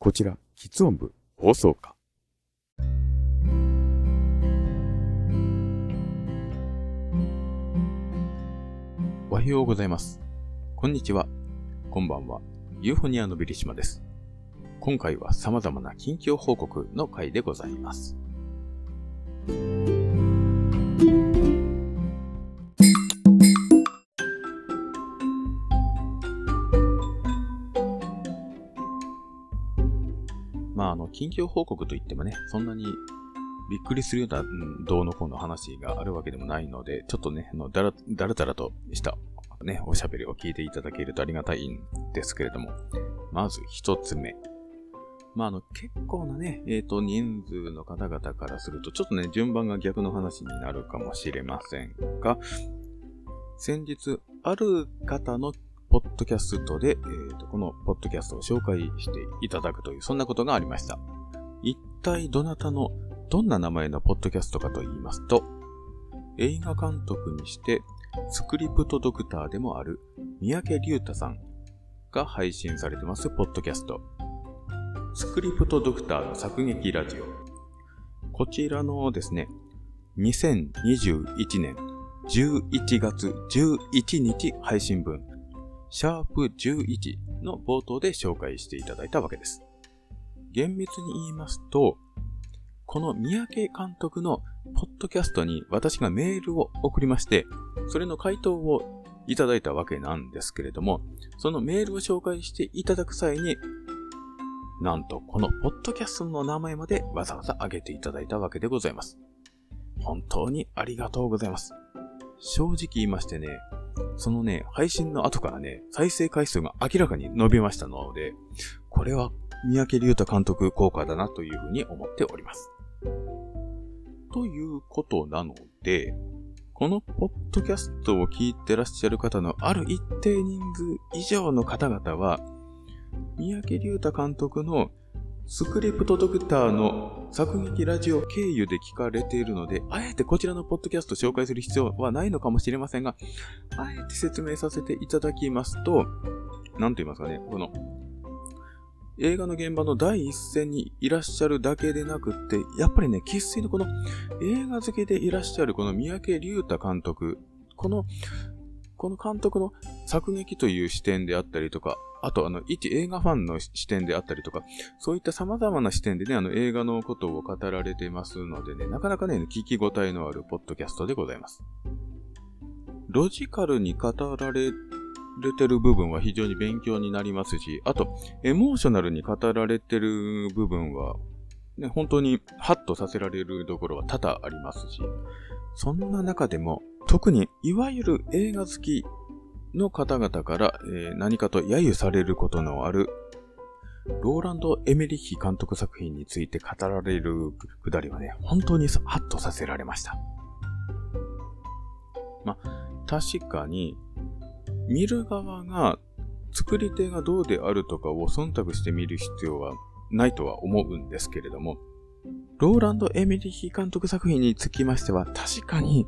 こちら、喫音部放送課。おはようございます。こんにちは。こんばんは。ユーフォニアのビリシマです。今回は様々な近況報告の回でございます。まあ、あの、近況報告といってもね、そんなにびっくりするような、うんどうのこうの話があるわけでもないので、ちょっとね、あの、だら、だらだらとした、ね、おしゃべりを聞いていただけるとありがたいんですけれども、まず一つ目。まあ、あの、結構なね、えっ、と、人数の方々からすると、ちょっとね、順番が逆の話になるかもしれませんが、先日、ある方のポッドキャストで、えーと、このポッドキャストを紹介していただくという、そんなことがありました。一体どなたの、どんな名前のポッドキャストかと言いますと、映画監督にして、スクリプトドクターでもある三宅隆太さんが配信されてます、ポッドキャスト。スクリプトドクターの作劇ラジオ。こちらのですね、2021年11月11日配信分、シャープ11の冒頭で紹介していただいたわけです。厳密に言いますと、この三宅監督のポッドキャストに私がメールを送りまして、それの回答をいただいたわけなんですけれども、そのメールを紹介していただく際に、なんとこのポッドキャストの名前までわざわざ挙げていただいたわけでございます。本当にありがとうございます。正直言いましてね、そのね、配信の後からね、再生回数が明らかに伸びましたので、これは三宅隆太監督効果だなというふうに思っております。ということなので、このポッドキャストを聞いてらっしゃる方のある一定人数以上の方々は、三宅隆太監督のスクリプトドクターの作劇ラジオ経由で聞かれているので、あえてこちらのポッドキャスト紹介する必要はないのかもしれませんが、あえて説明させていただきますと、なんと言いますかね、この、映画の現場の第一線にいらっしゃるだけでなくって、やっぱりね、喫水のこの映画好きでいらっしゃるこの三宅隆太監督、この、この監督の作劇という視点であったりとか、あとあの、一映画ファンの視点であったりとか、そういった様々な視点でね、あの映画のことを語られてますのでね、なかなかね、聞き応えのあるポッドキャストでございます。ロジカルに語られてる部分は非常に勉強になりますし、あと、エモーショナルに語られてる部分は、ね、本当にハッとさせられるところは多々ありますし、そんな中でも、特にいわゆる映画好きの方々から、えー何かと揶揄されることのある、ローランド・エメリッヒ監督作品について語られるくだりはね、本当にハッとさせられました。ま、確かに、見る側が作り手がどうであるとかを忖度して見る必要はないとは思うんですけれども、ローランド・エミリヒ監督作品につきましては確かに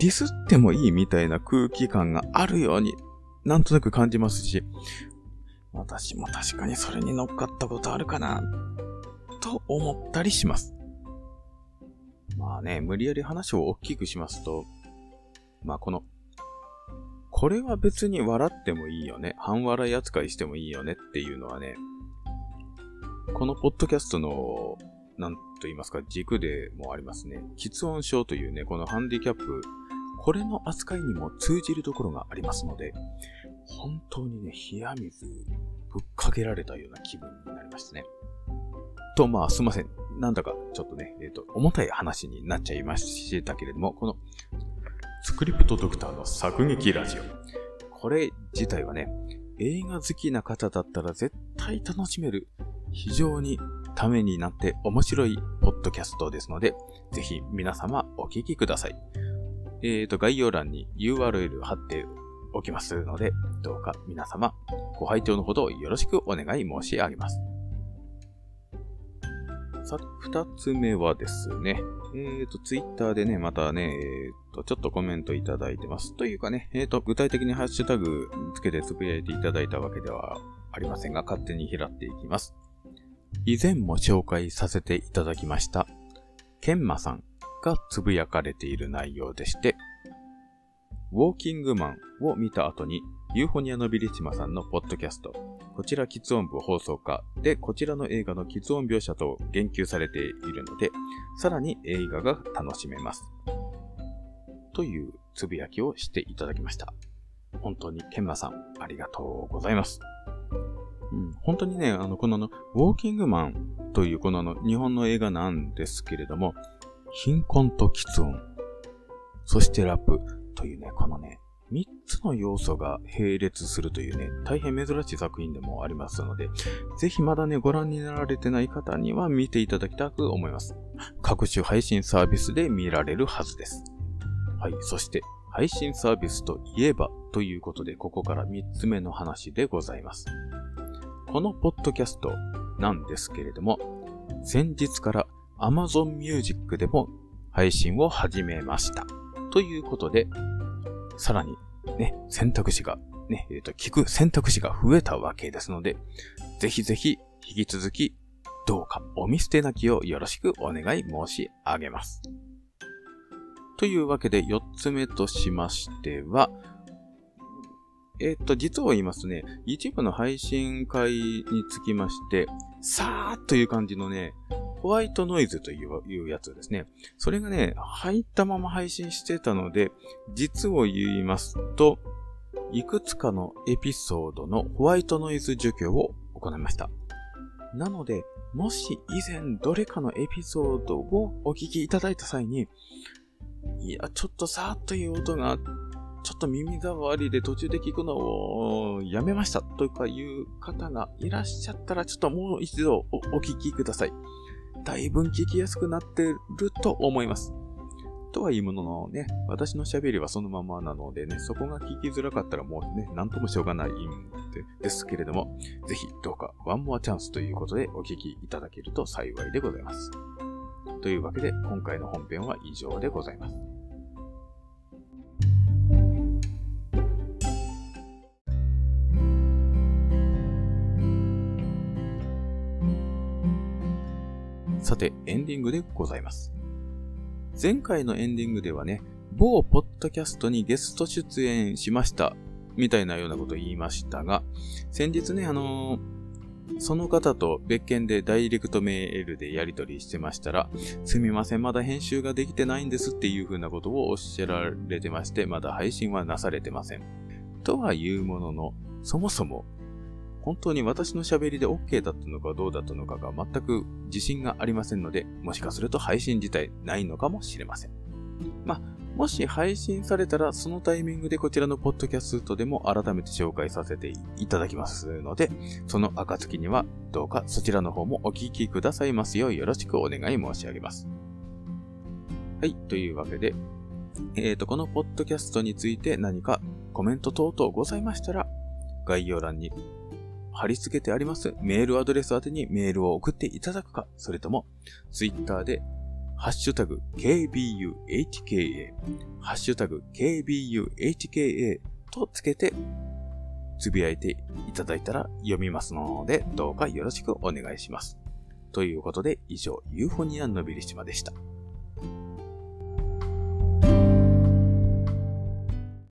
ディスってもいいみたいな空気感があるようになんとなく感じますし、私も確かにそれに乗っかったことあるかなと思ったりします。まあね、無理やり話を大きくしますと、まあこのこれは別に笑ってもいいよね。半笑い扱いしてもいいよねっていうのはね、このポッドキャストの、なんと言いますか、軸でもありますね。喫音症というね、このハンディキャップ、これの扱いにも通じるところがありますので、本当にね、冷や水ぶっかけられたような気分になりましたね。と、まあ、すいません。なんだか、ちょっとね、えっ、と、重たい話になっちゃいましたけれども、この、スクリプトドクターの作劇ラジオ。これ自体はね、映画好きな方だったら絶対楽しめる、非常にためになって面白いポッドキャストですので、ぜひ皆様お聞きください。えーと、概要欄に URL 貼っておきますので、どうか皆様ご拝聴のほどよろしくお願い申し上げます。さて、二つ目はですね、えっ、と、ツイッターでね、またね、えっ、と、ちょっとコメントいただいてます。というかね、えっ、と、具体的にハッシュタグつけてつぶやいていただいたわけではありませんが、勝手に拾っていきます。以前も紹介させていただきました、ケンマさんがつぶやかれている内容でして、ウォーキングマンを見た後に、ユーフォニアのビリチマさんのポッドキャスト、こちら喫音部放送化で、こちらの映画の喫音描写と言及されているので、さらに映画が楽しめます。というつぶやきをしていただきました。本当にケンマさん、ありがとうございます。本当にね、あの、このの、ウォーキングマンというこのの、日本の映画なんですけれども、貧困と喫音、そしてラップというね、このね、3つの要素が並列するというね、大変珍しい作品でもありますので、ぜひまだね、ご覧になられてない方には見ていただきたく思います。各種配信サービスで見られるはずです。はい、そして、配信サービスといえばということで、ここから3つ目の話でございます。このポッドキャストなんですけれども、先日から Amazon Music でも配信を始めました。ということで、さらにね、選択肢が、ね、えっ、ー、と、聞く選択肢が増えたわけですので、ぜひぜひ引き続き、どうかお見捨てなきをよろしくお願い申し上げます。というわけで、4つ目としましては、えっ、と、実を言いますとね、一部の配信会につきまして、さーっという感じのね、ホワイトノイズというやつですね。それがね、入ったまま配信してたので、実を言いますと、いくつかのエピソードのホワイトノイズ除去を行いました。なので、もし以前どれかのエピソードをお聞きいただいた際に、いや、ちょっとさーっという音があっ、ちょっと耳障りで途中で聞くのをやめましたとかいう方がいらっしゃったら、ちょっともう一度お聞きください。だいぶ聞きやすくなってると思います。とはいうもののね、私の喋りはそのままなのでね、そこが聞きづらかったらもうね、なんともしょうがないんでですけれども、ぜひどうかワンモアチャンスということでお聞きいただけると幸いでございます。というわけで、今回の本編は以上でございます。さて、エンディングでございます。前回のエンディングではね、某ポッドキャストにゲスト出演しました、みたいなようなことを言いましたが、先日ね、あのー、その方と別件でダイレクトメールでやり取りしてましたら、すみません、まだ編集ができてないんですっていう風なことをおっしゃられてまして、まだ配信はなされてません。とはいうものの、そもそも本当に私の喋りで OK だったのかどうだったのかが全く自信がありませんので、もしかすると配信自体ないのかもしれません。まあ、もし配信されたら、そのタイミングでこちらのポッドキャストでも改めて紹介させていただきますので、その暁にはどうかそちらの方もお聞きくださいますようよろしくお願い申し上げます。はい、というわけで、えっ、ー、と、このポッドキャストについて何かコメント等々ございましたら、概要欄に貼り付けてありますメールアドレス宛てにメールを送っていただくか、それとも、ツイッターで、ハッシュタグ KBU8KA、ハッシュタグ KBU8KA とつけて、つぶやいていただいたら読みますので、どうかよろしくお願いします。ということで、以上、ユーフォニアのびりしまでした。